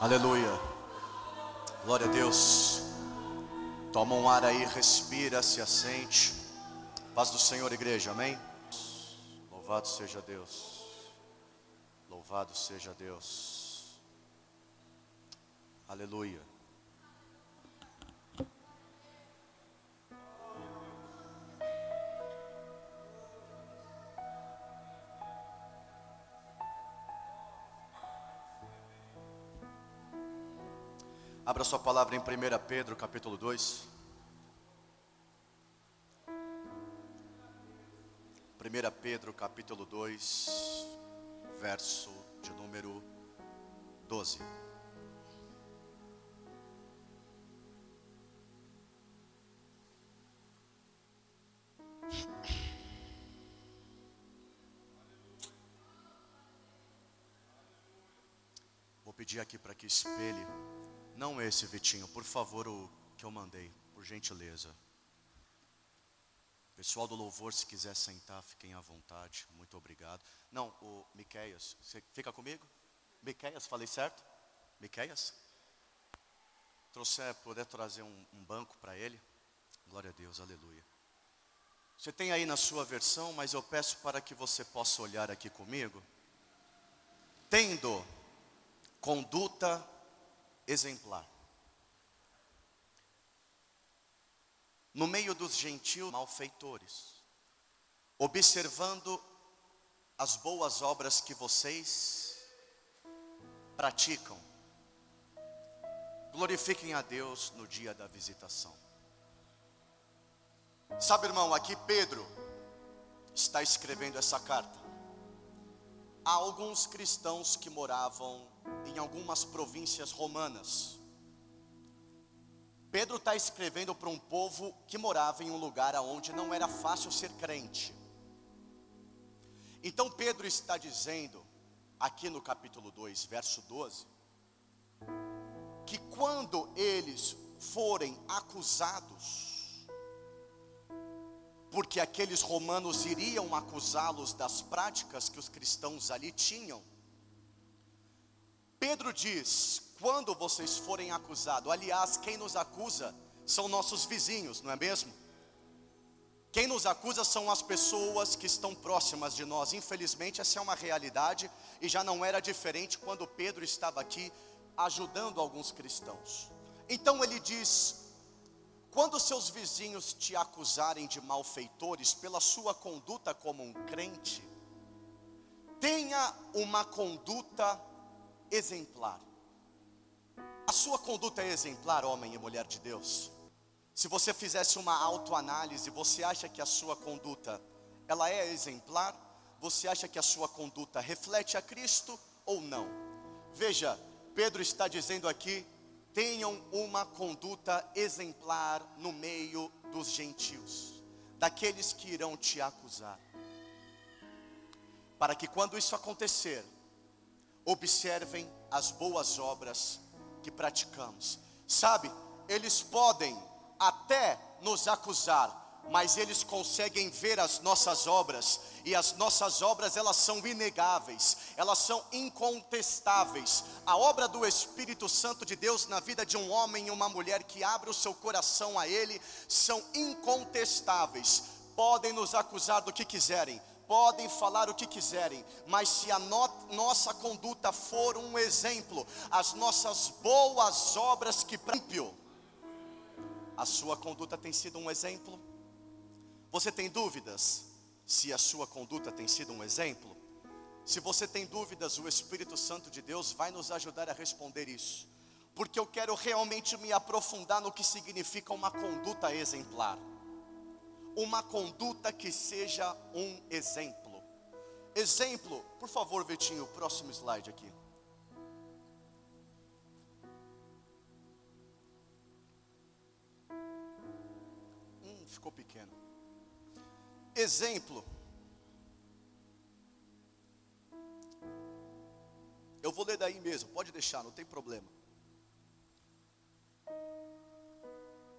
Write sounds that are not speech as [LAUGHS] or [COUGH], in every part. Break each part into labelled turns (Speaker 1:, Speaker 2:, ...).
Speaker 1: Aleluia. Glória a Deus. Toma um ar aí, respira, se assente. Paz do Senhor, igreja, amém? Louvado seja Deus. Louvado seja Deus. Aleluia. Abra sua palavra em 1 Pedro, capítulo 2. 1 Pedro, capítulo 2, verso de número 12. Vou pedir aqui para que espelhe não esse, Vitinho, por favor, o que eu mandei, por gentileza. Pessoal do louvor, se quiser sentar, fiquem à vontade. Muito obrigado. Não, o Miqueias, você fica comigo? Miqueias, falei certo? Miqueias? Trouxer, puder trazer um, um banco para ele? Glória a Deus, aleluia. Você tem aí na sua versão, mas eu peço para que você possa olhar aqui comigo. Tendo conduta exemplar. No meio dos gentios malfeitores, observando as boas obras que vocês praticam, glorifiquem a Deus no dia da visitação. Sabe, irmão, aqui Pedro está escrevendo essa carta. Há alguns cristãos que moravam em algumas províncias romanas. Pedro está escrevendo para um povo que morava em um lugar onde não era fácil ser crente. Então Pedro está dizendo, aqui no capítulo 2, verso 12, que quando eles forem acusados, porque aqueles romanos iriam acusá-los das práticas que os cristãos ali tinham, Pedro diz: quando vocês forem acusados, aliás, quem nos acusa são nossos vizinhos, não é mesmo? Quem nos acusa são as pessoas que estão próximas de nós. Infelizmente, essa é uma realidade e já não era diferente quando Pedro estava aqui ajudando alguns cristãos. Então ele diz: quando seus vizinhos te acusarem de malfeitores pela sua conduta como um crente, tenha uma conduta exemplar. A sua conduta é exemplar, homem e mulher de Deus. Se você fizesse uma autoanálise, você acha que a sua conduta ela é exemplar? Você acha que a sua conduta reflete a Cristo ou não? Veja, Pedro está dizendo aqui: tenham uma conduta exemplar no meio dos gentios, daqueles que irão te acusar. Para que quando isso acontecer, observem as boas obras que praticamos. Sabe, eles podem até nos acusar, mas eles conseguem ver as nossas obras e as nossas obras elas são inegáveis, elas são incontestáveis. A obra do Espírito Santo de Deus na vida de um homem e uma mulher que abre o seu coração a ele são incontestáveis. Podem nos acusar do que quiserem, podem falar o que quiserem, mas se a no, nossa conduta for um exemplo, as nossas boas obras que ímpio, a sua conduta tem sido um exemplo? Você tem dúvidas se a sua conduta tem sido um exemplo? Se você tem dúvidas, o Espírito Santo de Deus vai nos ajudar a responder isso, porque eu quero realmente me aprofundar no que significa uma conduta exemplar uma conduta que seja um exemplo. Exemplo, por favor, Vitinho, próximo slide aqui. Hum, ficou pequeno. Exemplo. Eu vou ler daí mesmo, pode deixar, não tem problema.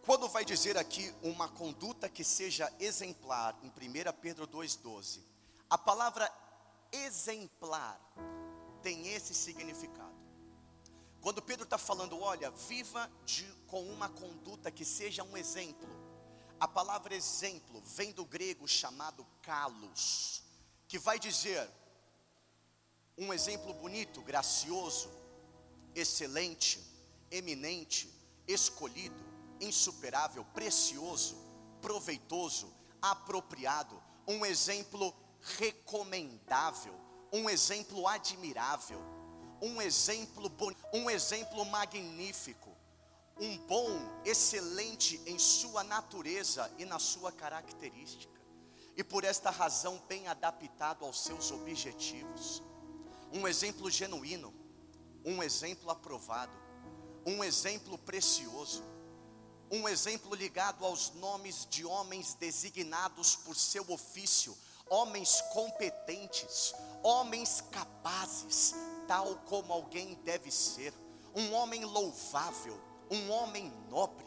Speaker 1: Quando vai dizer aqui uma conduta que seja exemplar, em 1 Pedro 2,12, a palavra exemplar tem esse significado. Quando Pedro está falando, olha, viva de, com uma conduta que seja um exemplo. A palavra exemplo vem do grego chamado kalos, que vai dizer um exemplo bonito, gracioso, excelente, eminente, escolhido, insuperável, precioso, proveitoso, apropriado, um exemplo recomendável, um exemplo admirável, um exemplo um exemplo magnífico, um bom, excelente em sua natureza e na sua característica, e por esta razão bem adaptado aos seus objetivos, um exemplo genuíno, um exemplo aprovado, um exemplo precioso, um exemplo ligado aos nomes de homens designados por seu ofício, homens competentes, homens capazes, tal como alguém deve ser, um homem louvável, um homem nobre,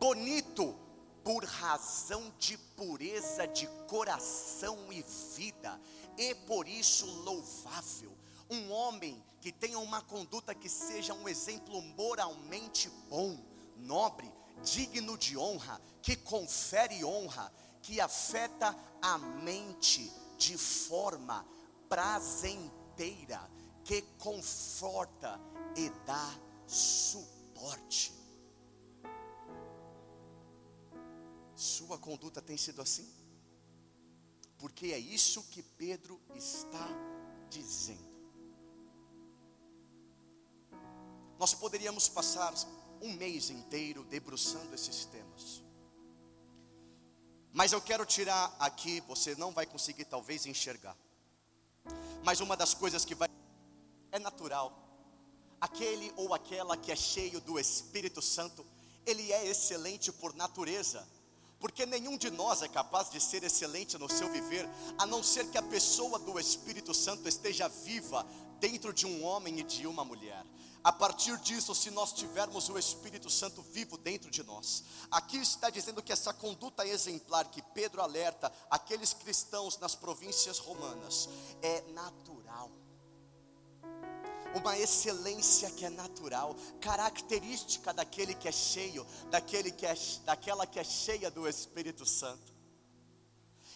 Speaker 1: bonito por razão de pureza de coração e vida, e por isso louvável, um homem que tenha uma conduta que seja um exemplo moralmente bom, nobre, digno de honra, que confere honra, que afeta a mente de forma prazenteira, que conforta e dá suporte. Sua conduta tem sido assim? Porque é isso que Pedro está dizendo. Nós poderíamos passar um mês inteiro debruçando esses temas. Mas eu quero tirar aqui, você não vai conseguir talvez enxergar. Mas uma das coisas que vai é natural. Aquele ou aquela que é cheio do Espírito Santo, ele é excelente por natureza. Porque nenhum de nós é capaz de ser excelente no seu viver, a não ser que a pessoa do Espírito Santo esteja viva dentro de um homem e de uma mulher. A partir disso, se nós tivermos o Espírito Santo vivo dentro de nós, aqui está dizendo que essa conduta exemplar que Pedro alerta aqueles cristãos nas províncias romanas é natural. Uma excelência que é natural, característica daquele que é cheio, daquele que é, daquela que é cheia do Espírito Santo.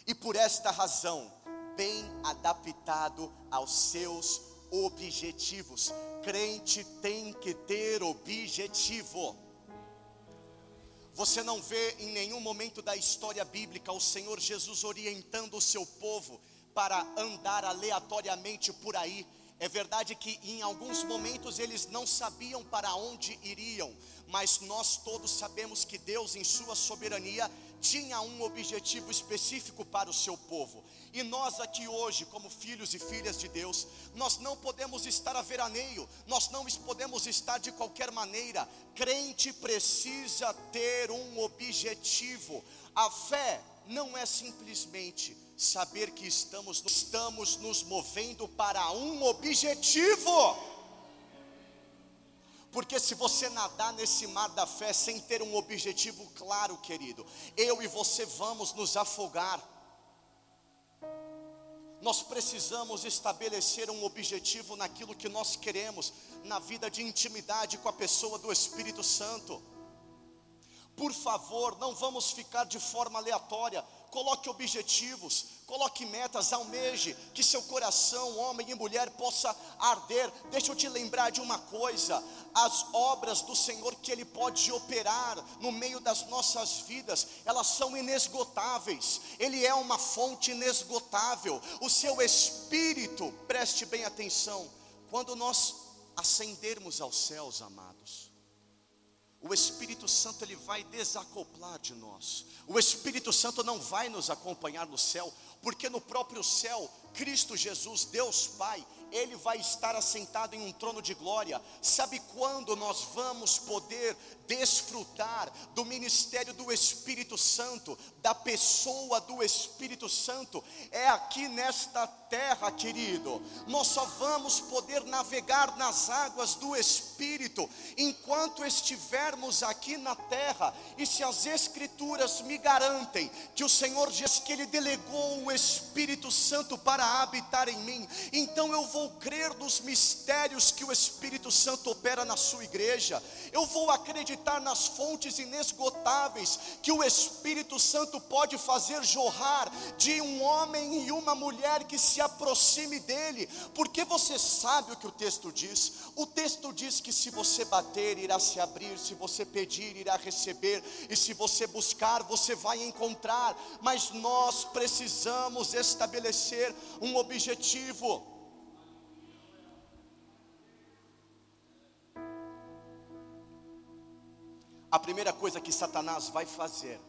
Speaker 1: E por esta razão, bem adaptado aos seus objetivos. Crente tem que ter objetivo. Você não vê em nenhum momento da história bíblica o Senhor Jesus orientando o seu povo para andar aleatoriamente por aí. É verdade que em alguns momentos eles não sabiam para onde iriam, mas nós todos sabemos que Deus, em Sua soberania, tinha um objetivo específico para o seu povo. E nós aqui hoje, como filhos e filhas de Deus, nós não podemos estar a veraneio, nós não podemos estar de qualquer maneira. Crente precisa ter um objetivo. A fé não é simplesmente saber que estamos, estamos nos movendo para um objetivo. Porque se você nadar nesse mar da fé sem ter um objetivo claro, querido, eu e você vamos nos afogar. Nós precisamos estabelecer um objetivo naquilo que nós queremos, na vida de intimidade com a pessoa do Espírito Santo. Por favor, não vamos ficar de forma aleatória. Coloque objetivos, coloque metas, almeje que seu coração, homem e mulher, possa arder. Deixa eu te lembrar de uma coisa: as obras do Senhor que Ele pode operar no meio das nossas vidas, elas são inesgotáveis. Ele é uma fonte inesgotável. O seu Espírito, preste bem atenção, quando nós ascendermos aos céus, amados o Espírito Santo ele vai desacoplar de nós. O Espírito Santo não vai nos acompanhar no céu, porque no próprio céu, Cristo Jesus, Deus Pai, ele vai estar assentado em um trono de glória. Sabe quando nós vamos poder desfrutar do ministério do Espírito Santo, da pessoa do Espírito Santo? É aqui nesta terra, querido. Nós só vamos poder navegar nas águas do Espírito enquanto estivermos aqui na terra. E se as Escrituras me garantem que o Senhor diz que Ele delegou o Espírito Santo para habitar em mim, então eu vou vou crer nos mistérios que o Espírito Santo opera na sua igreja, eu vou acreditar nas fontes inesgotáveis que o Espírito Santo pode fazer jorrar de um homem e uma mulher que se aproxime dele, porque você sabe o que o texto diz. O texto diz que se você bater, irá se abrir, se você pedir, irá receber, e se você buscar, você vai encontrar. Mas nós precisamos estabelecer um objetivo. A primeira coisa que Satanás vai fazer,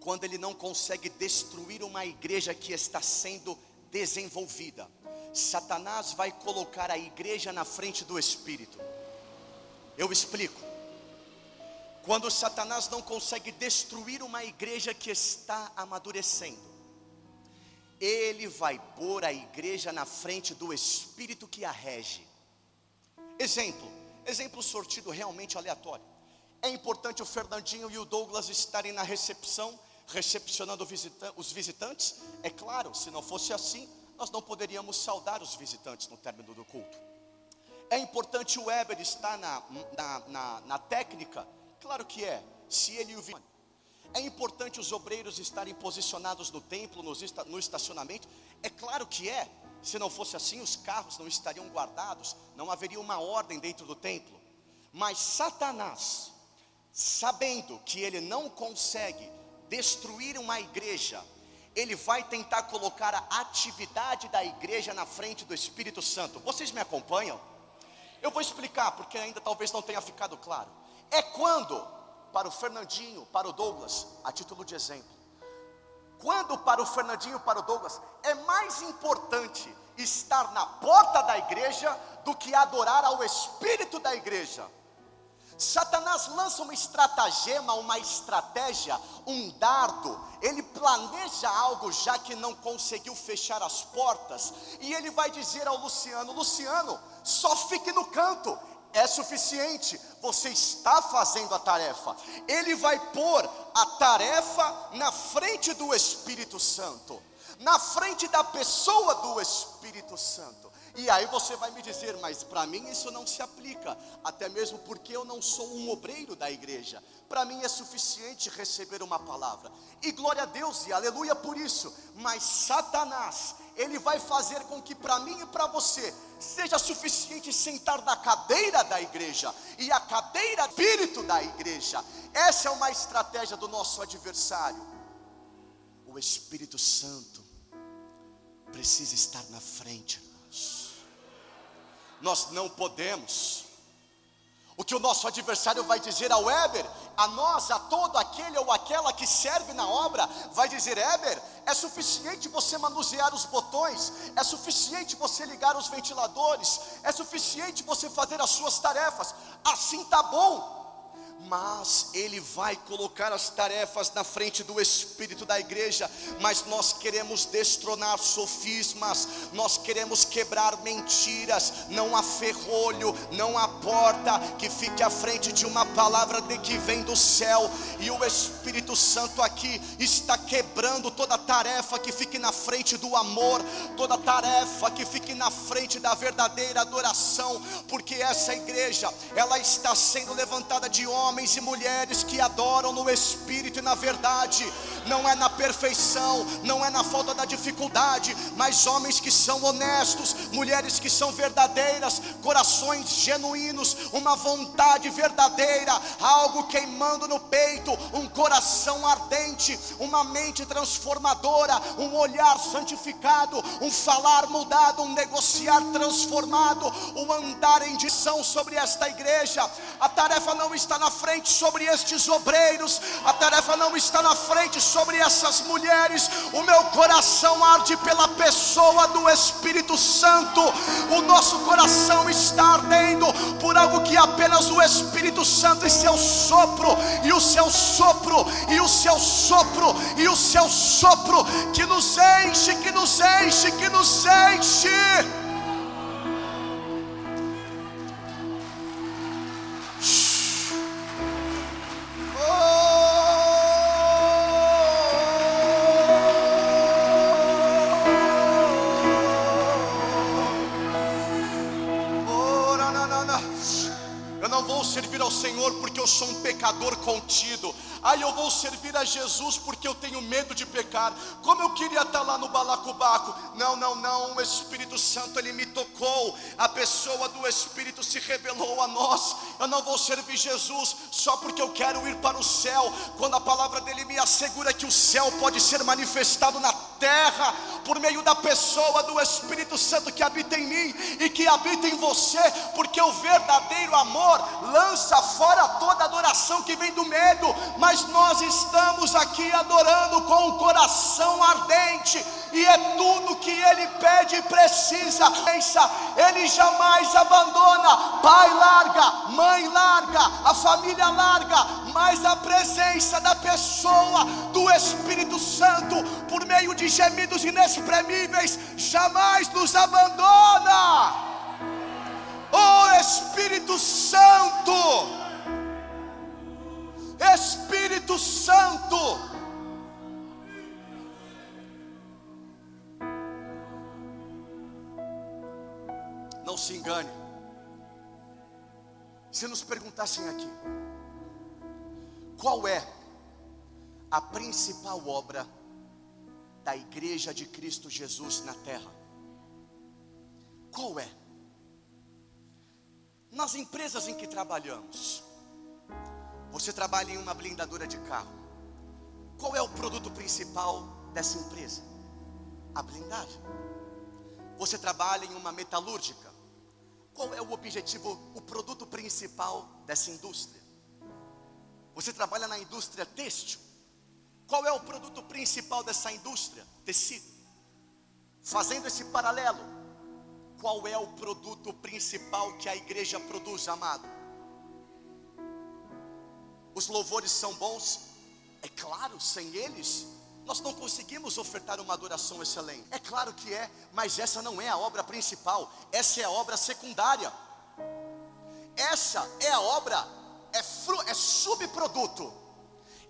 Speaker 1: quando ele não consegue destruir uma igreja que está sendo desenvolvida, Satanás vai colocar a igreja na frente do Espírito. Eu explico. Quando Satanás não consegue destruir uma igreja que está amadurecendo, ele vai pôr a igreja na frente do Espírito que a rege. Exemplo, exemplo sortido realmente aleatório. É importante o Fernandinho e o Douglas estarem na recepção, recepcionando os visitantes? É claro, se não fosse assim, nós não poderíamos saudar os visitantes no término do culto. É importante o Weber estar na, na, na, na técnica? Claro que é, se ele o é importante os obreiros estarem posicionados no templo, no estacionamento? É claro que é. Se não fosse assim, os carros não estariam guardados, não haveria uma ordem dentro do templo. Mas Satanás, sabendo que ele não consegue destruir uma igreja, ele vai tentar colocar a atividade da igreja na frente do Espírito Santo. Vocês me acompanham? Eu vou explicar, porque ainda talvez não tenha ficado claro. É quando, para o Fernandinho, para o Douglas, a título de exemplo, quando para o Fernandinho, para o Douglas, é mais importante estar na porta da igreja do que adorar ao Espírito da igreja. Satanás lança uma estratagema, uma estratégia, um dardo. Ele planeja algo já que não conseguiu fechar as portas. E ele vai dizer ao Luciano: Luciano, só fique no canto. É suficiente, você está fazendo a tarefa. Ele vai pôr a tarefa na frente do Espírito Santo, na frente da pessoa do Espírito Santo. E aí você vai me dizer, mas para mim isso não se aplica, até mesmo porque eu não sou um obreiro da igreja. Para mim é suficiente receber uma palavra. E glória a Deus e aleluia por isso. Mas Satanás, ele vai fazer com que para mim e para você seja suficiente sentar na cadeira da igreja e a cadeira espírito da igreja. Essa é uma estratégia do nosso adversário. O Espírito Santo precisa estar na frente nós não podemos. O que o nosso adversário vai dizer ao Weber, a nós, a todo aquele ou aquela que serve na obra, vai dizer: Weber, é suficiente você manusear os botões, é suficiente você ligar os ventiladores, é suficiente você fazer as suas tarefas, assim tá bom mas Ele vai colocar as tarefas na frente do Espírito da igreja. Mas nós queremos destronar sofismas, nós queremos quebrar mentiras. Não há ferrolho, não há porta que fique à frente de uma palavra de que vem do céu, e o Espírito Santo aqui está quebrando toda tarefa que fique na frente do amor, toda tarefa que fique na frente da verdadeira adoração, porque essa igreja, ela está sendo levantada de homens homens e mulheres que adoram no Espírito e na verdade, não é na perfeição, não é na falta da dificuldade, mas homens que são honestos, mulheres que são verdadeiras, corações genuínos, uma vontade verdadeira, algo queimando no peito, um coração ardente, uma mente transformadora, um olhar santificado, um falar mudado, um negociar transformado, um andar em direção sobre esta igreja. A tarefa não está na frente sobre estes obreiros, a tarefa não está na frente sobre essas mulheres. O meu coração arde pela pessoa do Espírito Santo, o nosso coração está ardendo por algo que apenas o Espírito Santo e seu sopro, e o seu sopro, e o seu sopro, e o seu sopro que nos enche, que nos enche, que nos enche. Eu vou servir a Jesus porque eu tenho medo de pecar. Como eu queria estar lá no balacobaco. Não, não, não. O Espírito Santo ele me tocou. A pessoa do Espírito se revelou a nós. Eu não vou servir Jesus só porque eu quero ir para o céu. Quando a palavra dele me assegura que o céu pode ser manifestado na terra por meio da pessoa do Espírito Santo que habita em mim e que habita em você, porque o verdadeiro amor lança fora toda adoração que vem do medo, mas nós estamos aqui adorando com o coração ardente, e é tudo que Ele pede e precisa. Ele jamais abandona. Pai larga, mãe larga, a família larga, mas a presença da pessoa do Espírito Santo, por meio de gemidos inexprimíveis, jamais nos abandona. Oh Espírito Santo, Espírito Santo, engane. Se nos perguntassem aqui, qual é a principal obra da igreja de Cristo Jesus na terra? Qual é? Nas empresas em que trabalhamos, você trabalha em uma blindadora de carro. Qual é o produto principal dessa empresa? A blindagem. Você trabalha em uma metalúrgica. Qual é o objetivo, o produto principal dessa indústria? Você trabalha na indústria têxtil. Qual é o produto principal dessa indústria? Tecido. Fazendo esse paralelo, qual é o produto principal que a igreja produz, amado? Os louvores são bons, é claro, sem eles, nós não conseguimos ofertar uma adoração excelente. É claro que é, mas essa não é a obra principal, essa é a obra secundária. Essa é a obra, é, fru, é subproduto,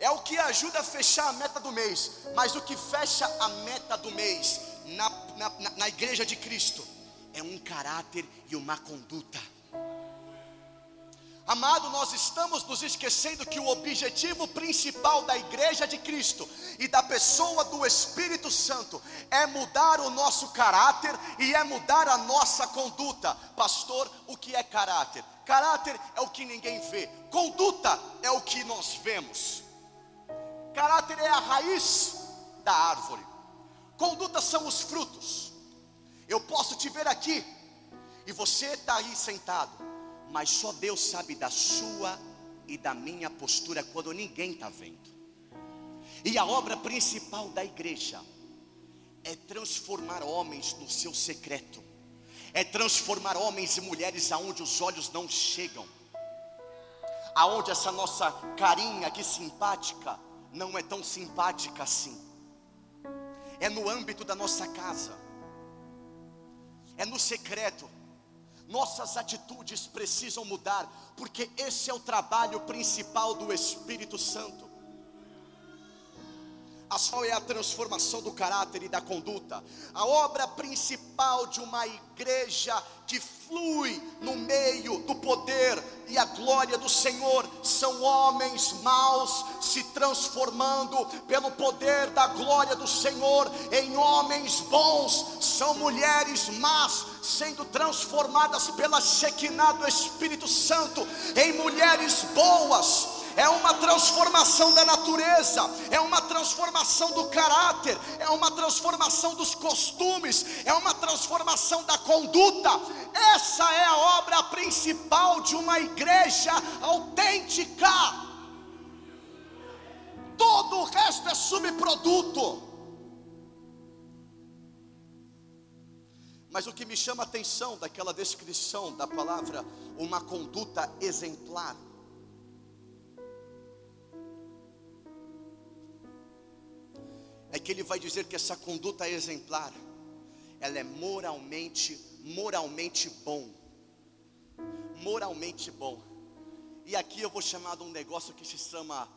Speaker 1: é o que ajuda a fechar a meta do mês, mas o que fecha a meta do mês na, na, na igreja de Cristo é um caráter e uma conduta. Amado, nós estamos nos esquecendo que o objetivo principal da igreja de Cristo e da pessoa do Espírito Santo é mudar o nosso caráter e é mudar a nossa conduta. Pastor, o que é caráter? Caráter é o que ninguém vê, conduta é o que nós vemos. Caráter é a raiz da árvore, conduta são os frutos. Eu posso te ver aqui, e você está aí sentado, mas só Deus sabe da sua e da minha postura quando ninguém está vendo. E a obra principal da igreja é transformar homens no seu secreto, é transformar homens e mulheres aonde os olhos não chegam, aonde essa nossa carinha aqui simpática não é tão simpática assim, é no âmbito da nossa casa é no secreto. Nossas atitudes precisam mudar, porque esse é o trabalho principal do Espírito Santo. A só é a transformação do caráter e da conduta. A obra principal de uma igreja que flui no meio do poder e a glória do Senhor são homens maus se transformando pelo poder da glória do Senhor em homens bons, são mulheres más sendo transformadas pela Shekinah do Espírito Santo em mulheres boas é uma transformação da natureza, é uma transformação do caráter, é uma transformação dos costumes, é uma transformação da conduta. Essa é a obra principal de uma igreja autêntica. Todo o resto é subproduto. Mas o que me chama a atenção daquela descrição da palavra, uma conduta exemplar, é que ele vai dizer que essa conduta exemplar, ela é moralmente, moralmente bom. Moralmente bom. E aqui eu vou chamar de um negócio que se chama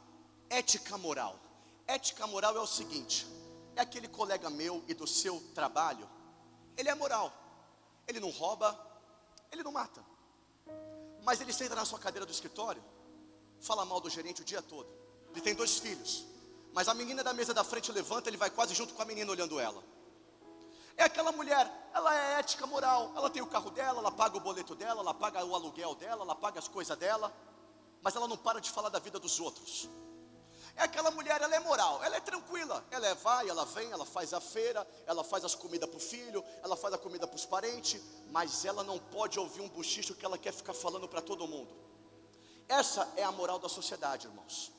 Speaker 1: ética moral. Ética moral é o seguinte: é aquele colega meu e do seu trabalho, ele é moral, ele não rouba, ele não mata. Mas ele senta na sua cadeira do escritório, fala mal do gerente o dia todo. Ele tem dois filhos. Mas a menina da mesa da frente levanta, ele vai quase junto com a menina olhando ela. É aquela mulher, ela é ética, moral, ela tem o carro dela, ela paga o boleto dela, ela paga o aluguel dela, ela paga as coisas dela, mas ela não para de falar da vida dos outros. É aquela mulher, ela é moral, ela é tranquila, ela é vai, ela vem, ela faz a feira, ela faz as comidas para o filho, ela faz a comida para os parentes, mas ela não pode ouvir um bochicho que ela quer ficar falando para todo mundo. Essa é a moral da sociedade, irmãos.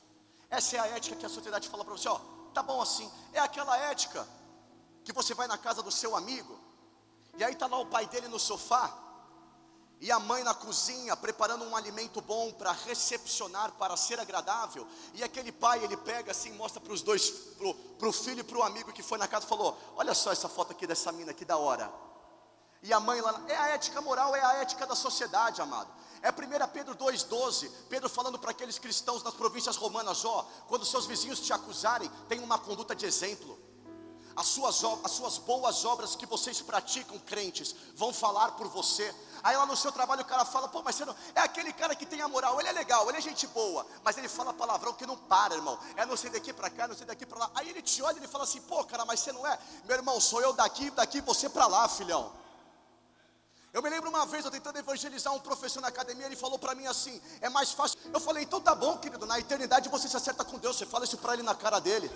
Speaker 1: Essa é a ética que a sociedade fala para você, ó, tá bom assim. É aquela ética que você vai na casa do seu amigo, e aí está lá o pai dele no sofá, e a mãe na cozinha preparando um alimento bom para recepcionar, para ser agradável, e aquele pai ele pega assim, mostra para os dois, para o filho e para o amigo que foi na casa, falou: Olha só essa foto aqui dessa mina, que da hora. E a mãe lá, é a ética moral, é a ética da sociedade, amado. É 1 Pedro 2,12, Pedro falando para aqueles cristãos nas províncias romanas: Ó, quando seus vizinhos te acusarem, tenha uma conduta de exemplo as suas, as suas boas obras que vocês praticam, crentes, vão falar por você. Aí lá no seu trabalho o cara fala, pô, mas você não. É aquele cara que tem a moral, ele é legal, ele é gente boa, mas ele fala palavrão que não para, irmão. É não sei daqui para cá, não sei daqui para lá. Aí ele te olha e ele fala assim, pô, cara, mas você não é. Meu irmão, sou eu daqui, daqui você para lá, filhão. Eu me lembro uma vez, eu tentando evangelizar um professor na academia, ele falou para mim assim: é mais fácil. Eu falei, então tá bom, querido, na eternidade você se acerta com Deus, você fala isso para ele na cara dele.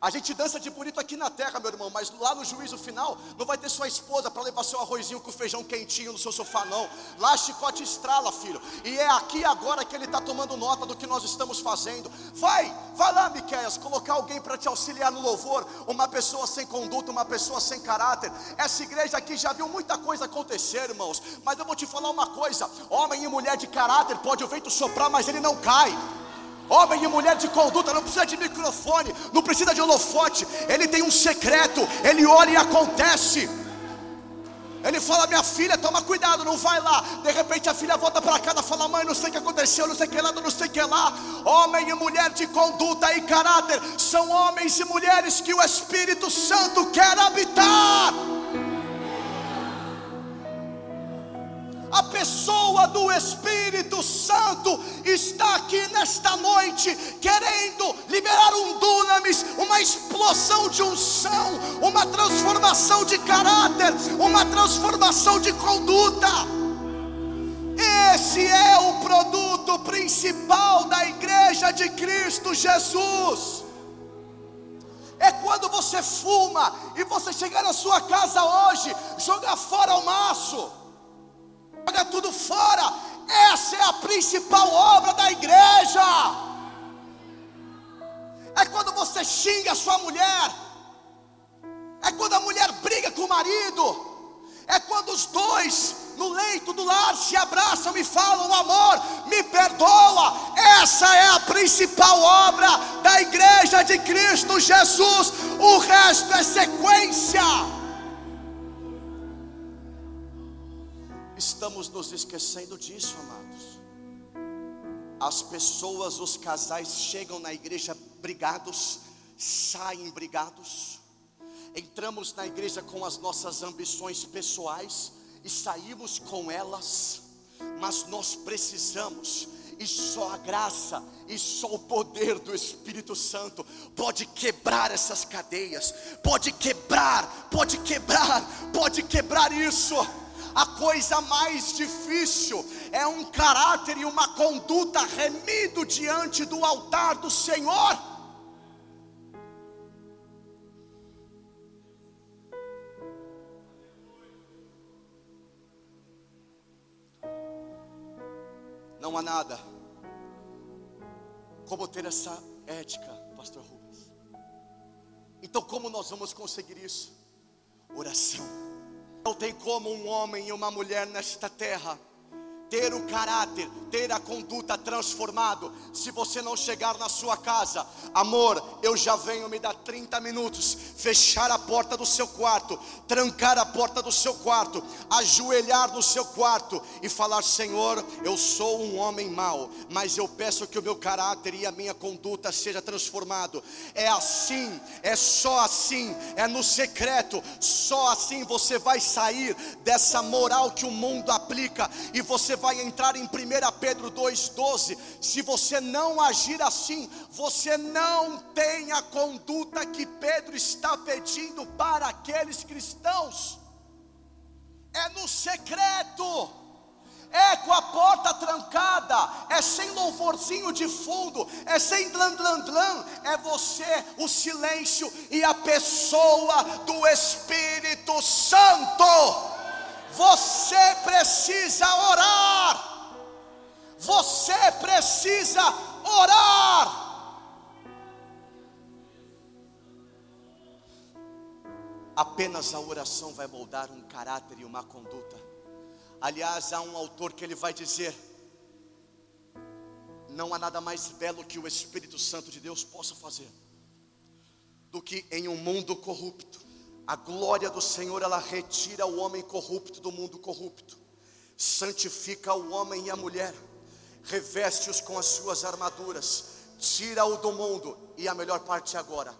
Speaker 1: A gente dança de bonito aqui na terra, meu irmão, mas lá no juízo final não vai ter sua esposa para levar seu arrozinho com feijão quentinho no seu sofá, não. Lá chicote estrala, filho. E é aqui agora que ele está tomando nota do que nós estamos fazendo. Vai, vai lá, Miqueias, colocar alguém para te auxiliar no louvor. Uma pessoa sem conduta, uma pessoa sem caráter. Essa igreja aqui já viu muita coisa acontecer, irmãos. Mas eu vou te falar uma coisa: homem e mulher de caráter pode o vento soprar, mas ele não cai. Homem e mulher de conduta não precisa de microfone, não precisa de holofote. Ele tem um secreto, ele ora e acontece. Ele fala: Minha filha, toma cuidado, não vai lá. De repente a filha volta para casa fala: Mãe, não sei o que aconteceu, não sei o que lá, não sei o que lá. Homem e mulher de conduta e caráter são homens e mulheres que o Espírito Santo quer habitar. Pessoa do Espírito Santo está aqui nesta noite, querendo liberar um dunamis, uma explosão de unção, uma transformação de caráter, uma transformação de conduta. Esse é o produto principal da igreja de Cristo Jesus. É quando você fuma e você chegar na sua casa hoje, jogar fora o maço joga tudo fora. Essa é a principal obra da igreja. É quando você xinga a sua mulher. É quando a mulher briga com o marido. É quando os dois no leito do lar se abraçam e falam: amor, me perdoa. Essa é a principal obra da igreja de Cristo Jesus. O resto é sequência. Estamos nos esquecendo disso, amados. As pessoas, os casais chegam na igreja brigados, saem brigados. Entramos na igreja com as nossas ambições pessoais e saímos com elas, mas nós precisamos e só a graça e só o poder do Espírito Santo pode quebrar essas cadeias, pode quebrar, pode quebrar, pode quebrar isso. A coisa mais difícil é um caráter e uma conduta remido diante do altar do Senhor. Não há nada como ter essa ética, Pastor Rubens. Então, como nós vamos conseguir isso? Oração. Não tem como um homem e uma mulher nesta terra ter o caráter, ter a conduta transformado. Se você não chegar na sua casa, amor, eu já venho me dar 30 minutos, fechar a porta do seu quarto, trancar a porta do seu quarto, ajoelhar no seu quarto e falar: Senhor, eu sou um homem mau, mas eu peço que o meu caráter e a minha conduta seja transformado. É assim, é só assim, é no secreto, só assim você vai sair dessa moral que o mundo aplica e você vai entrar em 1 Pedro 2,12. Se você não agir assim, você não tem a conduta que Pedro está pedindo para aqueles cristãos. É no secreto é com a porta trancada, é sem louvorzinho de fundo, é sem dlan dlan dlan, é você, o silêncio e a pessoa do Espírito Santo. Você precisa orar. Você precisa orar. Apenas a oração vai moldar um caráter e uma conduta. Aliás, há um autor que ele vai dizer: não há nada mais belo que o Espírito Santo de Deus possa fazer do que em um mundo corrupto. A glória do Senhor ela retira o homem corrupto do mundo corrupto, santifica o homem e a mulher, reveste-os com as suas armaduras, tira-o do mundo. E a melhor parte agora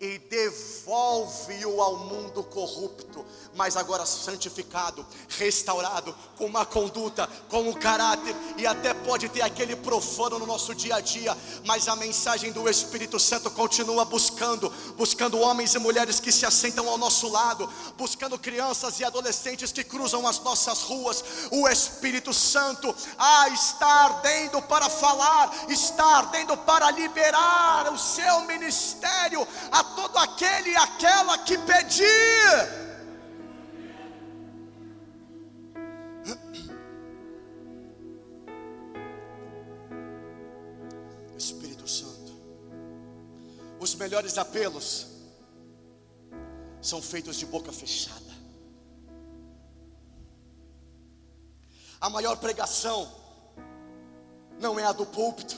Speaker 1: e devolve-o ao mundo corrupto, mas agora santificado, restaurado, com uma conduta, com um caráter, e até pode ter aquele profano no nosso dia a dia, mas a mensagem do Espírito Santo continua buscando, buscando homens e mulheres que se assentam ao nosso lado, buscando crianças e adolescentes que cruzam as nossas ruas. O Espírito Santo ah, está ardendo para falar, está ardendo para liberar o seu ministério a todo aquele e aquela que pedir. Espírito Santo, os melhores apelos são feitos de boca fechada. A maior pregação não é a do púlpito,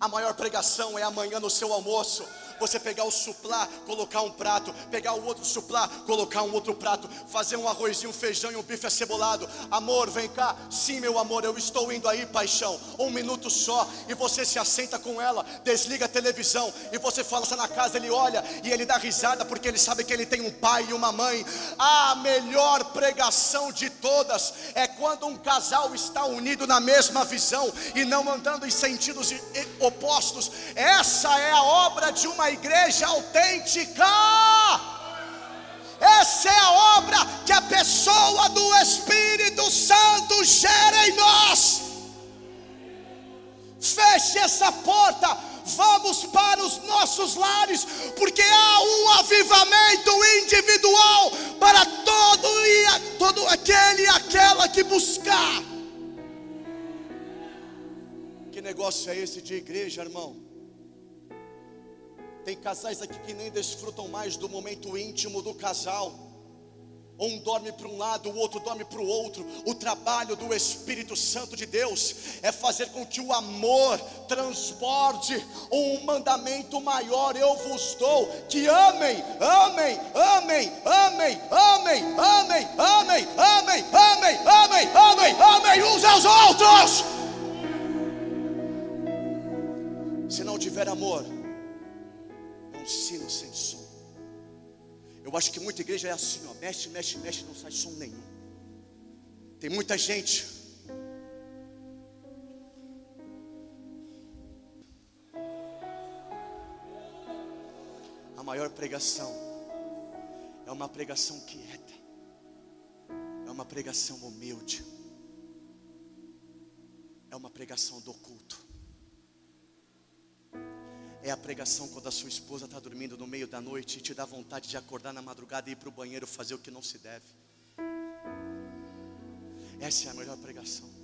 Speaker 1: a maior pregação é amanhã no seu almoço você pegar o suplá, colocar um prato, pegar o outro suplá, colocar um outro prato, fazer um arrozinho, um feijão e um bife acebolado. Amor, vem cá. Sim, meu amor, eu estou indo aí, paixão. Um minuto só e você se assenta com ela, desliga a televisão e você fala está na casa, ele olha e ele dá risada porque ele sabe que ele tem um pai e uma mãe. A melhor pregação de todas é quando um casal está unido na mesma visão e não andando em sentidos opostos. Essa é a obra de uma igreja autêntica. Essa é a obra que a pessoa do Espírito Santo gera em nós. Feche essa porta, vamos para os nossos lares, porque há um avivamento individual para todo e todo aquele e aquela que buscar. Que negócio é esse de igreja, irmão? Tem casais aqui que nem desfrutam mais do momento íntimo do casal. Um dorme para um lado, o outro dorme para o outro. O trabalho do Espírito Santo de Deus é fazer com que o amor transborde um mandamento maior. Eu vos dou que amem, amem, amem, amem, amem, amem, amem, amem, amem, amem, amem, amem uns aos outros. Se não tiver amor, um sino sem som. Eu acho que muita igreja é assim, ó, mexe, mexe, mexe, não sai som nenhum. Tem muita gente. A maior pregação é uma pregação quieta, é uma pregação humilde, é uma pregação do culto. É a pregação quando a sua esposa está dormindo no meio da noite e te dá vontade de acordar na madrugada e ir para o banheiro fazer o que não se deve. Essa é a melhor pregação.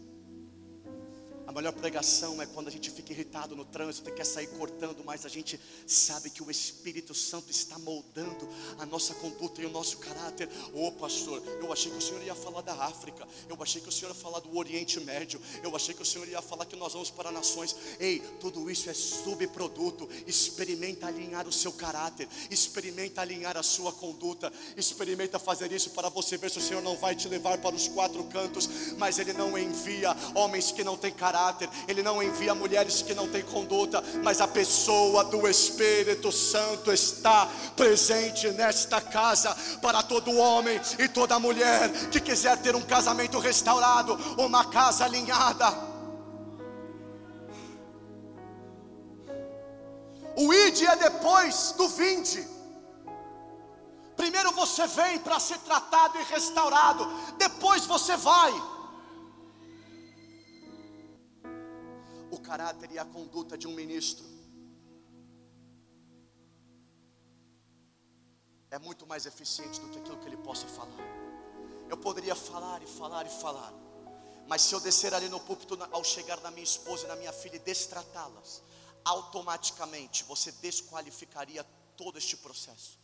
Speaker 1: A melhor pregação é quando a gente fica irritado no trânsito e quer sair cortando, mas a gente sabe que o Espírito Santo está moldando a nossa conduta e o nosso caráter. Ô oh, pastor, eu achei que o Senhor ia falar da África, eu achei que o Senhor ia falar do Oriente Médio, eu achei que o Senhor ia falar que nós vamos para nações. Ei, tudo isso é subproduto. Experimenta alinhar o seu caráter, experimenta alinhar a sua conduta, experimenta fazer isso para você ver se o Senhor não vai te levar para os quatro cantos, mas Ele não envia homens que não têm caráter caráter, Ele não envia mulheres que não têm conduta, mas a pessoa do Espírito Santo está presente nesta casa para todo homem e toda mulher que quiser ter um casamento restaurado, uma casa alinhada. O id é depois do vinde. Primeiro você vem para ser tratado e restaurado, depois você vai. O caráter e a conduta de um ministro é muito mais eficiente do que aquilo que ele possa falar. Eu poderia falar e falar e falar, mas se eu descer ali no púlpito ao chegar na minha esposa e na minha filha e destratá-las, automaticamente você desqualificaria todo este processo.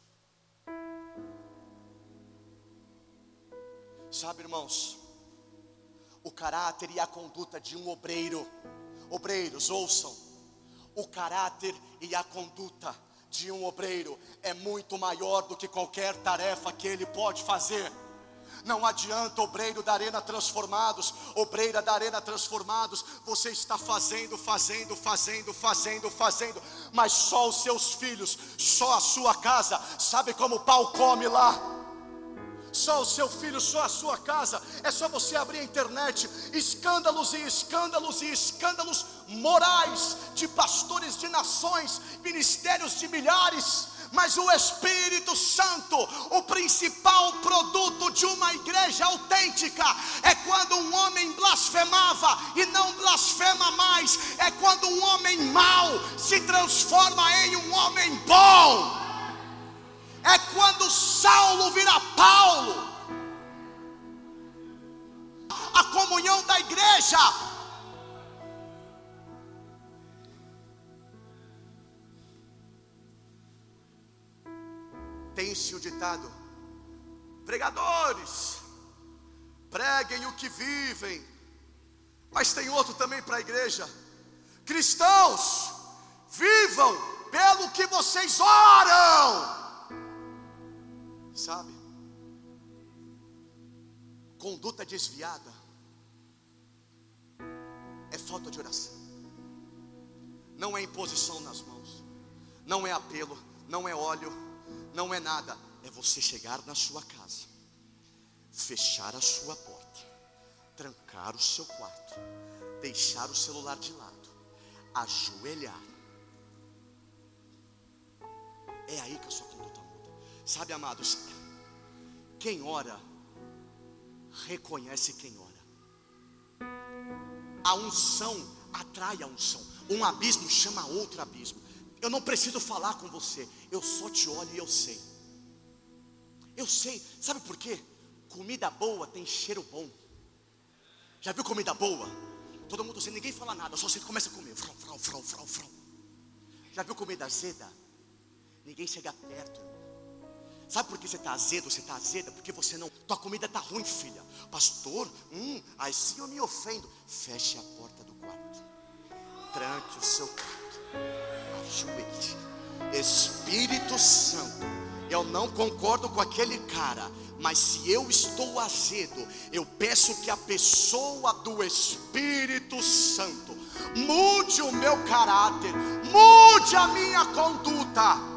Speaker 1: Sabe, irmãos, o caráter e a conduta de um obreiro, obreiros, ouçam, o caráter e a conduta de um obreiro é muito maior do que qualquer tarefa que ele pode fazer. Não adianta obreiro da arena transformados, obreira da arena transformados, você está fazendo, fazendo, fazendo, fazendo, fazendo, mas só os seus filhos, só a sua casa, sabe como o pau come lá? Só o seu filho, só a sua casa. É só você abrir a internet, escândalos e escândalos e escândalos morais de pastores de nações, ministérios de milhares. Mas o Espírito Santo, o principal produto de uma igreja autêntica, é quando um homem blasfemava e não blasfema mais, é quando um homem mau se transforma em um homem bom, é quando Saulo vira Paulo. A comunhão da igreja Tem-se o ditado: pregadores, preguem o que vivem. Mas tem outro também para a igreja: cristãos, vivam pelo que vocês oram. Sabe? Conduta desviada é falta de oração, não é imposição nas mãos, não é apelo, não é óleo não é nada, é você chegar na sua casa, fechar a sua porta, trancar o seu quarto, deixar o celular de lado, ajoelhar. É aí que a sua. Sabe, amados, quem ora, reconhece quem ora. A unção atrai a unção. Um abismo chama outro abismo. Eu não preciso falar com você, eu só te olho e eu sei. Eu sei, sabe por quê? Comida boa tem cheiro bom. Já viu comida boa? Todo mundo sem ninguém fala nada, só você começa a comer. Já viu comida azeda? Ninguém chega perto. Sabe por que você está azedo? Você está azeda porque você não. Tua comida está ruim, filha. Pastor, hum, eu me ofendo. Feche a porta do quarto. Tranque o seu quarto ajoelhe. Espírito Santo, eu não concordo com aquele cara, mas se eu estou azedo, eu peço que a pessoa do Espírito Santo mude o meu caráter, mude a minha conduta.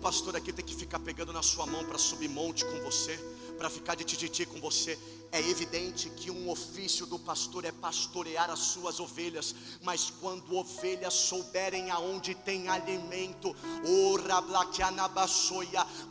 Speaker 1: Pastor aqui tem que ficar pegando na sua mão para subir monte com você, para ficar de tititi com você. É evidente que um ofício do pastor é pastorear as suas ovelhas, mas quando ovelhas souberem aonde tem alimento,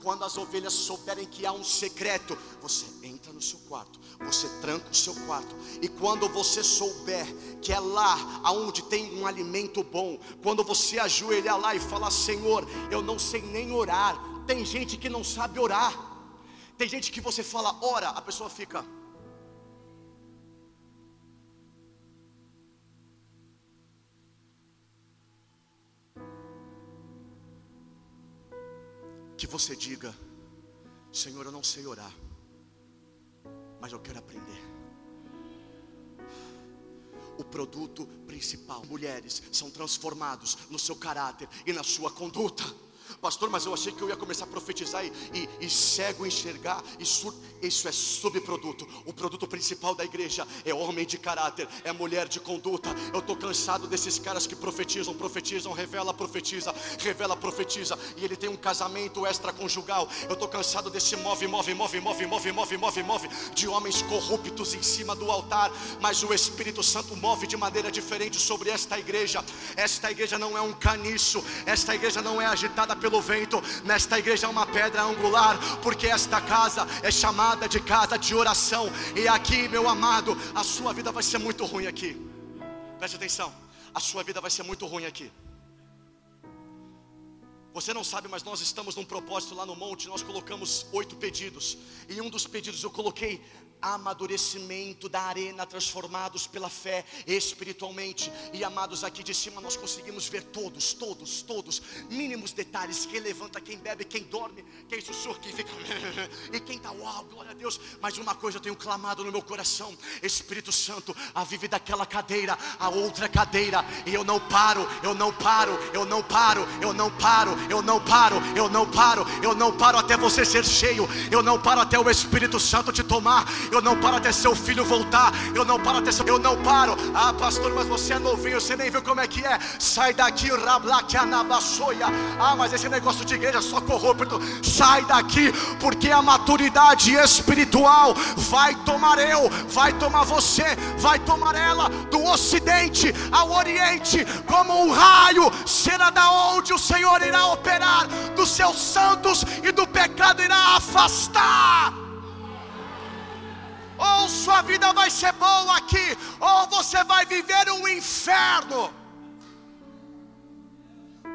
Speaker 1: quando as ovelhas souberem que há um secreto, você entra no seu quarto, você tranca o seu quarto, e quando você souber que é lá aonde tem um alimento bom, quando você ajoelhar lá e falar: Senhor, eu não sei nem orar, tem gente que não sabe orar, tem gente que você fala, ora, a pessoa fica. que você diga: Senhor, eu não sei orar, mas eu quero aprender. O produto principal, mulheres são transformados no seu caráter e na sua conduta. Pastor, mas eu achei que eu ia começar a profetizar e, e, e cego enxergar. E sur... Isso é subproduto. O produto principal da igreja é homem de caráter, é mulher de conduta. Eu estou cansado desses caras que profetizam, profetizam, revela, profetiza, revela, profetiza. E ele tem um casamento extraconjugal. Eu estou cansado desse move, move, move, move, move, move, move, move, de homens corruptos em cima do altar. Mas o Espírito Santo move de maneira diferente sobre esta igreja. Esta igreja não é um caniço, esta igreja não é agitada pelo vento. Nesta igreja é uma pedra angular, porque esta casa é chamada de casa de oração. E aqui, meu amado, a sua vida vai ser muito ruim aqui. Preste atenção, a sua vida vai ser muito ruim aqui. Você não sabe, mas nós estamos num propósito lá no monte. Nós colocamos oito pedidos, e um dos pedidos eu coloquei amadurecimento da arena, transformados pela fé espiritualmente. E amados, aqui de cima nós conseguimos ver todos, todos, todos, mínimos detalhes: quem levanta, quem bebe, quem dorme, quem sussurra, quem fica, [LAUGHS] e quem está, uau, glória a Deus. Mas uma coisa eu tenho clamado no meu coração: Espírito Santo, avive daquela cadeira a outra cadeira, e eu não paro, eu não paro, eu não paro, eu não paro, eu não paro, eu não paro, eu não paro até você ser cheio, eu não paro até o Espírito Santo te tomar eu não paro até seu filho voltar, eu não paro até seu, eu não paro. Ah, pastor, mas você é novinho, você nem viu como é que é. Sai daqui, rablaquianabassoia. Ah, mas esse negócio de igreja só corrupto. Sai daqui, porque a maturidade espiritual vai tomar eu, vai tomar você, vai tomar ela do ocidente ao oriente, como um raio, será da onde o Senhor irá operar dos seus santos e do pecado irá afastar ou sua vida vai ser boa aqui, ou você vai viver um inferno.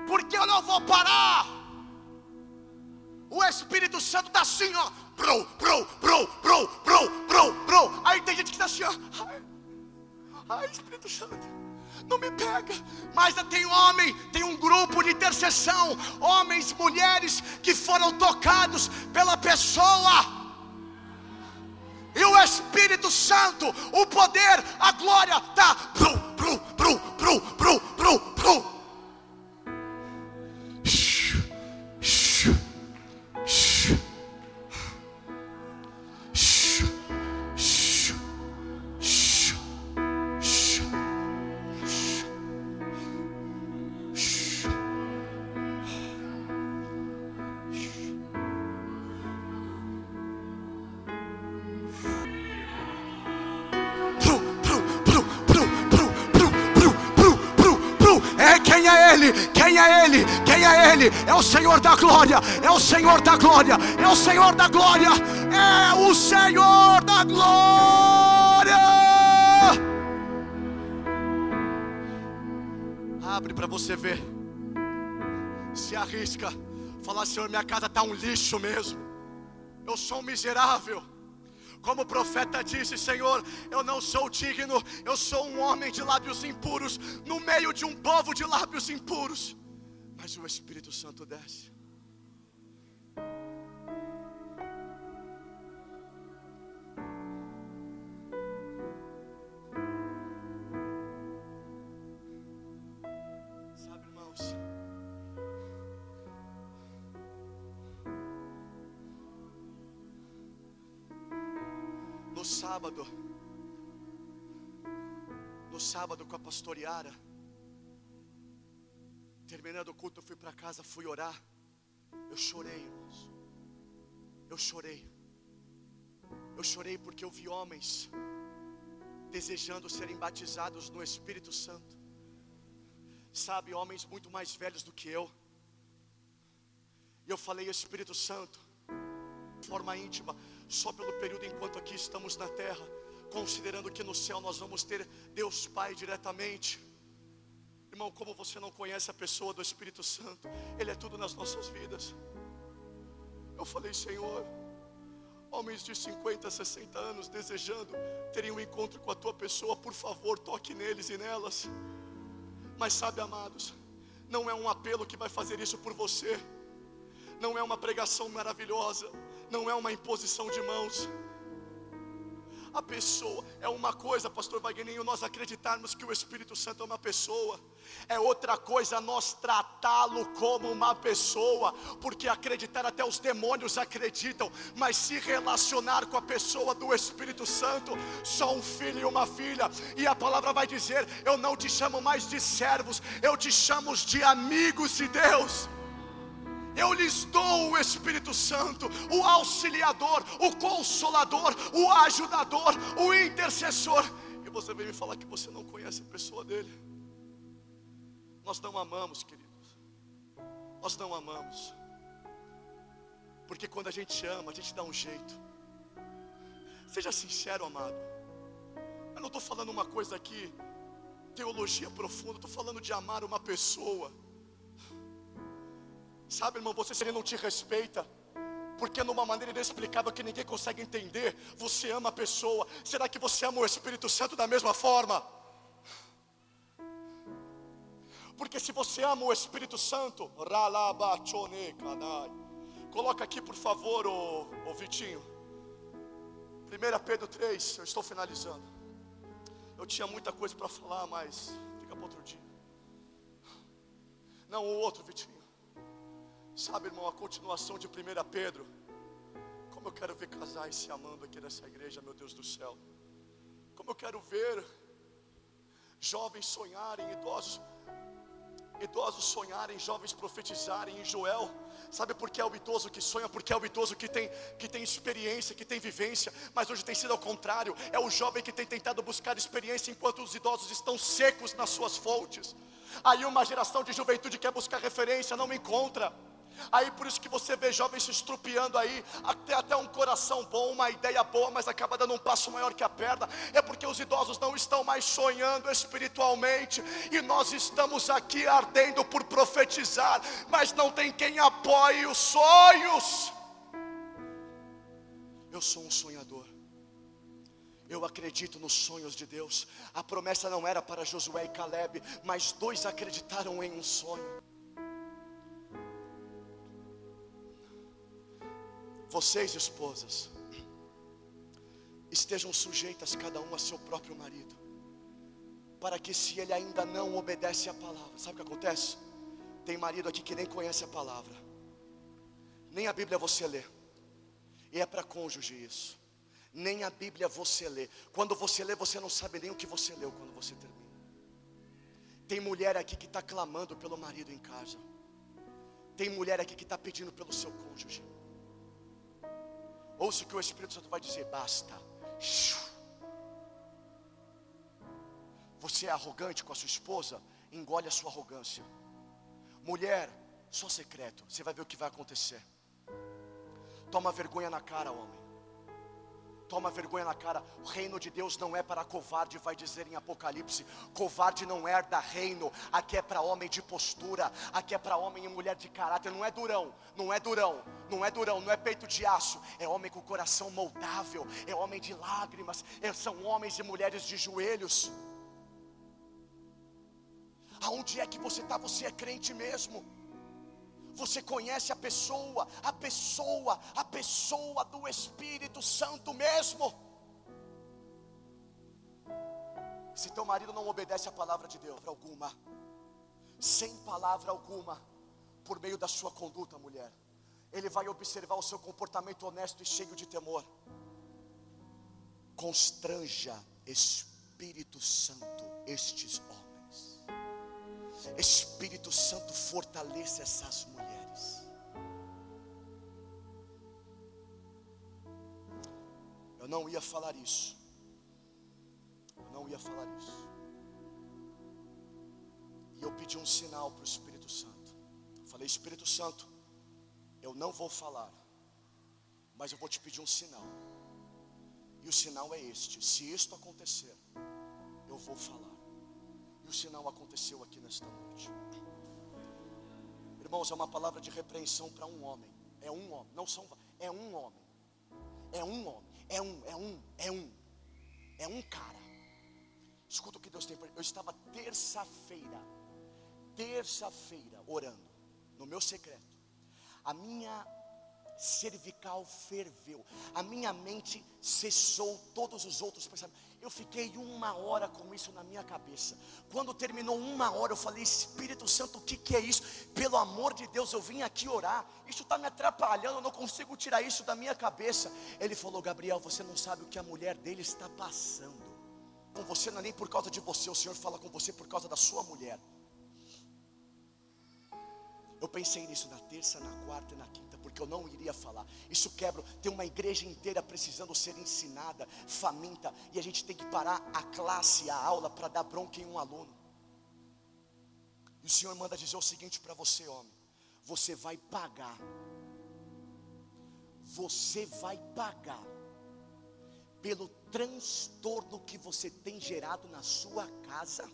Speaker 1: Porque eu não vou parar. O Espírito Santo está assim, ó. Bro, bro, bro, bro, bro, bro, bro. Aí tem gente que está assim, ó. Ai, ai, Espírito Santo não me pega. Mas tem homem, tem um grupo de intercessão, homens, mulheres que foram tocados pela pessoa e o Espírito Santo, o poder, a glória está. Brum, brum, brum, brum, brum, brum, brum. É o Senhor da glória, é o Senhor da glória, é o Senhor da glória, é o Senhor da glória. Abre para você ver. Se arrisca, falar, Senhor, minha casa está um lixo mesmo. Eu sou um miserável. Como o profeta disse: Senhor, eu não sou digno, eu sou um homem de lábios impuros, no meio de um povo de lábios impuros. Mas o Espírito Santo desce. no sábado, no sábado com a pastoriara, terminando o culto, eu fui para casa, fui orar. Eu chorei, irmãos. Eu chorei. Eu chorei porque eu vi homens desejando serem batizados no Espírito Santo. Sabe, homens muito mais velhos do que eu. E eu falei, Espírito Santo, de forma íntima, só pelo período enquanto aqui estamos na terra, considerando que no céu nós vamos ter Deus Pai diretamente. Irmão, como você não conhece a pessoa do Espírito Santo, Ele é tudo nas nossas vidas. Eu falei, Senhor, homens de 50, 60 anos desejando terem um encontro com a tua pessoa, por favor, toque neles e nelas. Mas sabe, amados, não é um apelo que vai fazer isso por você, não é uma pregação maravilhosa, não é uma imposição de mãos. A pessoa é uma coisa, pastor Wagner, nós acreditarmos que o Espírito Santo é uma pessoa. É outra coisa nós tratá-lo como uma pessoa, porque acreditar até os demônios acreditam, mas se relacionar com a pessoa do Espírito Santo, só um filho e uma filha, e a palavra vai dizer: Eu não te chamo mais de servos, eu te chamo de amigos de Deus. Eu lhes dou o Espírito Santo, o auxiliador, o consolador, o ajudador, o intercessor. E você vem me falar que você não conhece a pessoa dele. Nós não amamos, queridos. Nós não amamos. Porque quando a gente ama, a gente dá um jeito. Seja sincero, amado. Eu não estou falando uma coisa aqui, teologia profunda, estou falando de amar uma pessoa. Sabe, irmão, você se ele não te respeita, porque numa maneira inexplicável que ninguém consegue entender, você ama a pessoa. Será que você ama o Espírito Santo da mesma forma? Porque se você ama o Espírito Santo, coloca aqui por favor, o, o Vitinho. 1 Pedro 3, eu estou finalizando. Eu tinha muita coisa para falar, mas fica para outro dia. Não, o outro, Vitinho. Sabe, irmão, a continuação de 1 Pedro. Como eu quero ver casais se amando aqui nessa igreja, meu Deus do céu. Como eu quero ver jovens sonharem, idosos, idosos sonharem, jovens profetizarem em Joel. Sabe por que é o idoso que sonha? Porque é o idoso que tem, que tem experiência, que tem vivência. Mas hoje tem sido ao contrário. É o jovem que tem tentado buscar experiência enquanto os idosos estão secos nas suas fontes. Aí uma geração de juventude quer buscar referência, não encontra. Aí por isso que você vê jovens se estrupiando aí, até, até um coração bom, uma ideia boa, mas acaba dando um passo maior que a perna. É porque os idosos não estão mais sonhando espiritualmente, e nós estamos aqui ardendo por profetizar, mas não tem quem apoie os sonhos. Eu sou um sonhador. Eu acredito nos sonhos de Deus. A promessa não era para Josué e Caleb, mas dois acreditaram em um sonho. Vocês, esposas, estejam sujeitas cada um a seu próprio marido, para que se ele ainda não obedece à palavra, sabe o que acontece? Tem marido aqui que nem conhece a palavra, nem a Bíblia você lê, e é para cônjuge isso, nem a Bíblia você lê, quando você lê, você não sabe nem o que você leu quando você termina. Tem mulher aqui que está clamando pelo marido em casa, tem mulher aqui que está pedindo pelo seu cônjuge. Ouça o que o Espírito Santo vai dizer: basta. Você é arrogante com a sua esposa, engole a sua arrogância. Mulher, só secreto, você vai ver o que vai acontecer. Toma vergonha na cara, homem. Toma vergonha na cara. O reino de Deus não é para covarde, vai dizer em Apocalipse. Covarde não herda reino. Aqui é para homem de postura. Aqui é para homem e mulher de caráter. Não é durão, não é durão, não é durão, não é peito de aço. É homem com coração moldável. É homem de lágrimas. É, são homens e mulheres de joelhos. Aonde é que você está? Você é crente mesmo. Você conhece a pessoa, a pessoa, a pessoa do Espírito Santo mesmo. Se teu marido não obedece a palavra de Deus alguma, sem palavra alguma, por meio da sua conduta, mulher, ele vai observar o seu comportamento honesto e cheio de temor. Constranja, Espírito Santo, estes homens. Espírito Santo fortaleça essas mulheres. Eu não ia falar isso. Eu não ia falar isso. E eu pedi um sinal para o Espírito Santo. Eu falei, Espírito Santo, eu não vou falar, mas eu vou te pedir um sinal. E o sinal é este: se isto acontecer, eu vou falar. E o sinal aconteceu aqui nesta noite. Irmãos, é uma palavra de repreensão para um homem. É um homem, não são, é um homem. É um homem, é um, é um, é um. É um cara. Escuta o que Deus tem para Eu estava terça-feira, terça-feira, orando, no meu secreto. A minha, cervical ferveu, a minha mente cessou todos os outros pensamentos. Eu fiquei uma hora com isso na minha cabeça. Quando terminou uma hora, eu falei: Espírito Santo, o que, que é isso? Pelo amor de Deus, eu vim aqui orar. Isso está me atrapalhando, eu não consigo tirar isso da minha cabeça. Ele falou: Gabriel, você não sabe o que a mulher dele está passando. Com você não é nem por causa de você, o Senhor fala com você por causa da sua mulher. Eu pensei nisso na terça, na quarta e na quinta, porque eu não iria falar. Isso quebra. Tem uma igreja inteira precisando ser ensinada, faminta, e a gente tem que parar a classe, a aula, para dar bronca em um aluno. E o Senhor manda dizer o seguinte para você, homem: você vai pagar. Você vai pagar pelo transtorno que você tem gerado na sua casa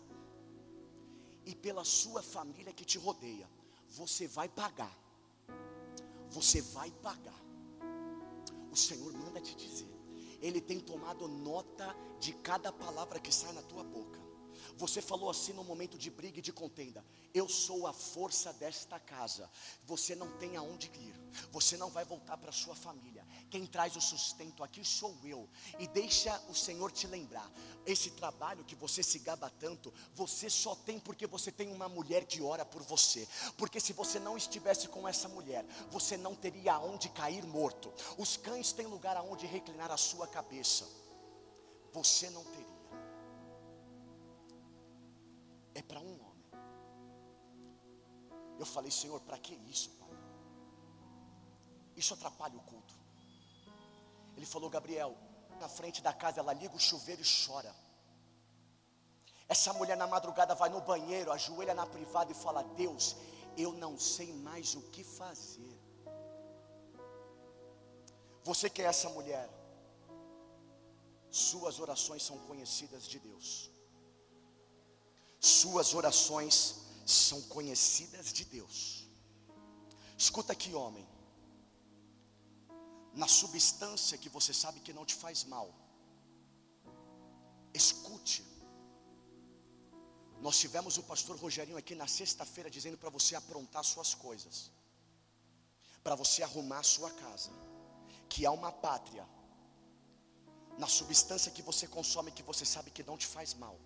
Speaker 1: e pela sua família que te rodeia você vai pagar. Você vai pagar. O Senhor manda te dizer. Ele tem tomado nota de cada palavra que sai na tua boca. Você falou assim no momento de briga e de contenda: Eu sou a força desta casa. Você não tem aonde ir. Você não vai voltar para sua família. Quem traz o sustento aqui sou eu. E deixa o Senhor te lembrar: esse trabalho que você se gaba tanto, você só tem porque você tem uma mulher que ora por você. Porque se você não estivesse com essa mulher, você não teria aonde cair morto. Os cães têm lugar aonde reclinar a sua cabeça. Você não teria é para um homem. Eu falei, Senhor, para que isso, Pai? Isso atrapalha o culto. Ele falou, Gabriel, na frente da casa ela liga o chuveiro e chora. Essa mulher na madrugada vai no banheiro, ajoelha na privada e fala: Deus, eu não sei mais o que fazer. Você que é essa mulher, suas orações são conhecidas de Deus suas orações são conhecidas de Deus. Escuta aqui, homem. Na substância que você sabe que não te faz mal, escute. Nós tivemos o pastor Rogerinho aqui na sexta-feira dizendo para você aprontar suas coisas, para você arrumar sua casa, que há uma pátria na substância que você consome que você sabe que não te faz mal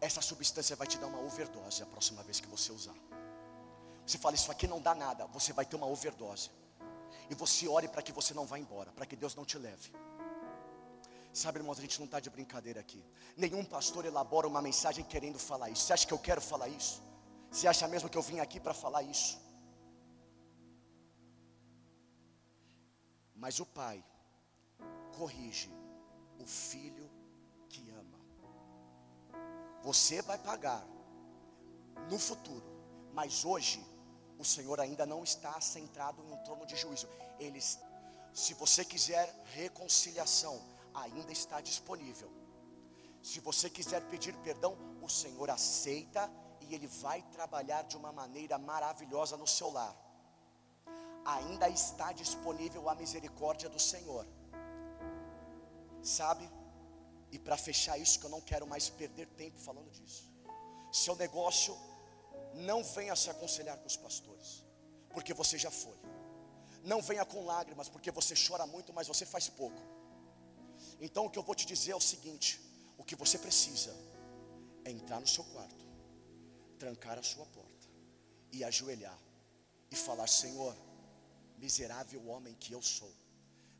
Speaker 1: essa substância vai te dar uma overdose a próxima vez que você usar. Você fala, isso aqui não dá nada, você vai ter uma overdose. E você ore para que você não vá embora, para que Deus não te leve. Sabe, irmãos, a gente não está de brincadeira aqui. Nenhum pastor elabora uma mensagem querendo falar isso. Você acha que eu quero falar isso? Você acha mesmo que eu vim aqui para falar isso? Mas o pai corrige o filho você vai pagar no futuro, mas hoje o Senhor ainda não está centrado em um trono de juízo. Ele, se você quiser reconciliação, ainda está disponível. Se você quiser pedir perdão, o Senhor aceita e Ele vai trabalhar de uma maneira maravilhosa no seu lar. Ainda está disponível a misericórdia do Senhor. Sabe? E para fechar isso, que eu não quero mais perder tempo falando disso. Seu negócio, não venha se aconselhar com os pastores, porque você já foi. Não venha com lágrimas, porque você chora muito, mas você faz pouco. Então o que eu vou te dizer é o seguinte: o que você precisa é entrar no seu quarto, trancar a sua porta e ajoelhar e falar: Senhor, miserável homem que eu sou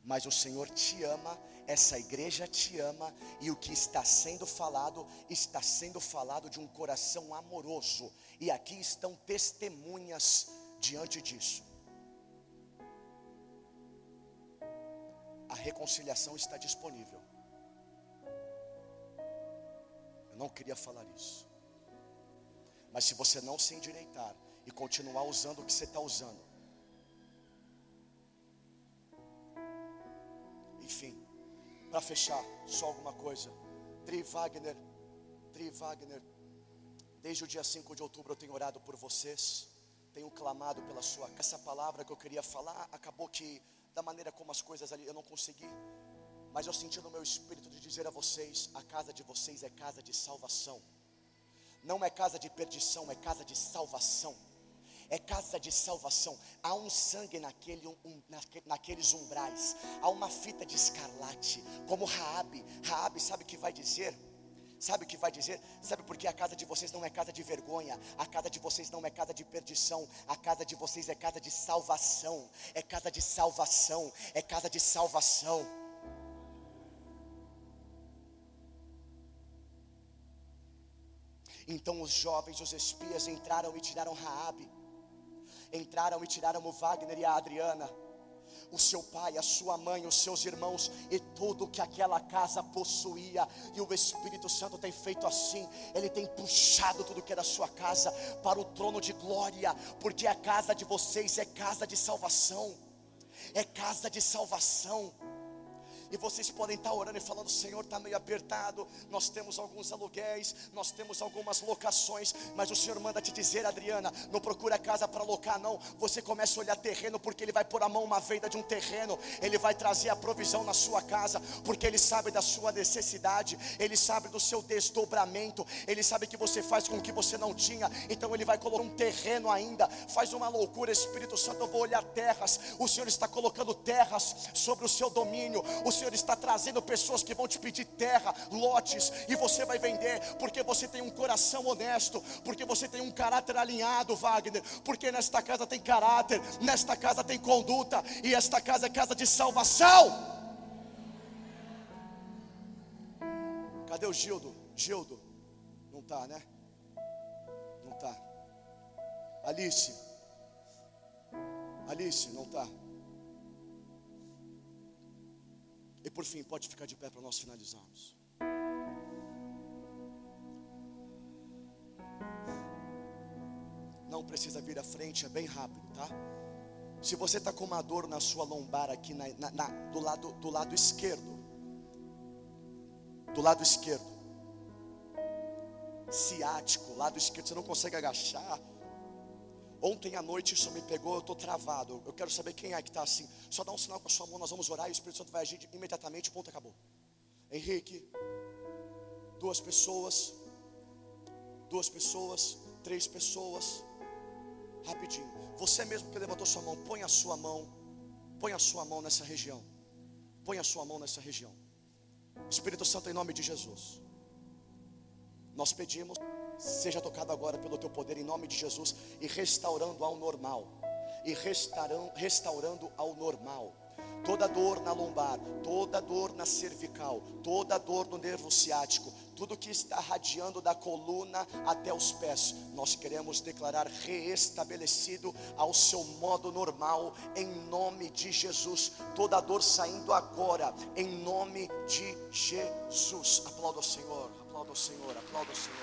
Speaker 1: mas o Senhor te ama, essa igreja te ama, e o que está sendo falado, está sendo falado de um coração amoroso, e aqui estão testemunhas diante disso. A reconciliação está disponível. Eu não queria falar isso, mas se você não se endireitar e continuar usando o que você está usando, Enfim, para fechar, só alguma coisa. Tri Wagner, Tri Wagner, desde o dia 5 de outubro eu tenho orado por vocês, tenho clamado pela sua. Essa palavra que eu queria falar, acabou que, da maneira como as coisas ali, eu não consegui. Mas eu senti no meu espírito de dizer a vocês: a casa de vocês é casa de salvação. Não é casa de perdição, é casa de salvação. É casa de salvação. Há um sangue naquele, um, naqueles umbrais, há uma fita de escarlate, como Raabe. Raabe sabe o que vai dizer? Sabe o que vai dizer? Sabe porque a casa de vocês não é casa de vergonha, a casa de vocês não é casa de perdição, a casa de vocês é casa de salvação, é casa de salvação, é casa de salvação. Então os jovens, os espias entraram e tiraram Raabe. Entraram e tiraram o Wagner e a Adriana. O seu pai, a sua mãe, os seus irmãos e tudo que aquela casa possuía. E o Espírito Santo tem feito assim. Ele tem puxado tudo que é da sua casa para o trono de glória, porque a casa de vocês é casa de salvação. É casa de salvação. E vocês podem estar orando e falando: Senhor, está meio apertado. Nós temos alguns aluguéis, nós temos algumas locações. Mas o Senhor manda te dizer, Adriana: não procura casa para locar, não. Você começa a olhar terreno, porque Ele vai pôr a mão uma venda de um terreno. Ele vai trazer a provisão na sua casa, porque Ele sabe da sua necessidade, Ele sabe do seu desdobramento, Ele sabe que você faz com o que você não tinha. Então Ele vai colocar um terreno ainda. Faz uma loucura, Espírito Santo. Eu vou olhar terras. O Senhor está colocando terras sobre o seu domínio. O Senhor Senhor está trazendo pessoas que vão te pedir terra, lotes, e você vai vender, porque você tem um coração honesto, porque você tem um caráter alinhado, Wagner, porque nesta casa tem caráter, nesta casa tem conduta, e esta casa é casa de salvação. Cadê o Gildo? Gildo, não está, né? Não está. Alice, Alice, não está. E por fim, pode ficar de pé para nós finalizarmos. Não precisa vir à frente, é bem rápido, tá? Se você está com uma dor na sua lombar aqui na, na, na, do, lado, do lado esquerdo, do lado esquerdo, ciático, lado esquerdo, você não consegue agachar, Ontem à noite isso me pegou, eu estou travado. Eu quero saber quem é que está assim. Só dá um sinal com a sua mão, nós vamos orar e o Espírito Santo vai agir imediatamente. Ponto, acabou. Henrique, duas pessoas, duas pessoas, três pessoas. Rapidinho. Você mesmo que levantou sua mão, põe a sua mão, põe a sua mão nessa região. Põe a sua mão nessa região. Espírito Santo, em nome de Jesus. Nós pedimos seja tocado agora pelo teu poder em nome de Jesus e restaurando ao normal. E restaurando, ao normal. Toda dor na lombar, toda dor na cervical, toda dor no nervo ciático, tudo que está radiando da coluna até os pés, nós queremos declarar reestabelecido ao seu modo normal, em nome de Jesus. Toda dor saindo agora, em nome de Jesus. Aplauda o Senhor, Aplauda o Senhor, aplauda o Senhor.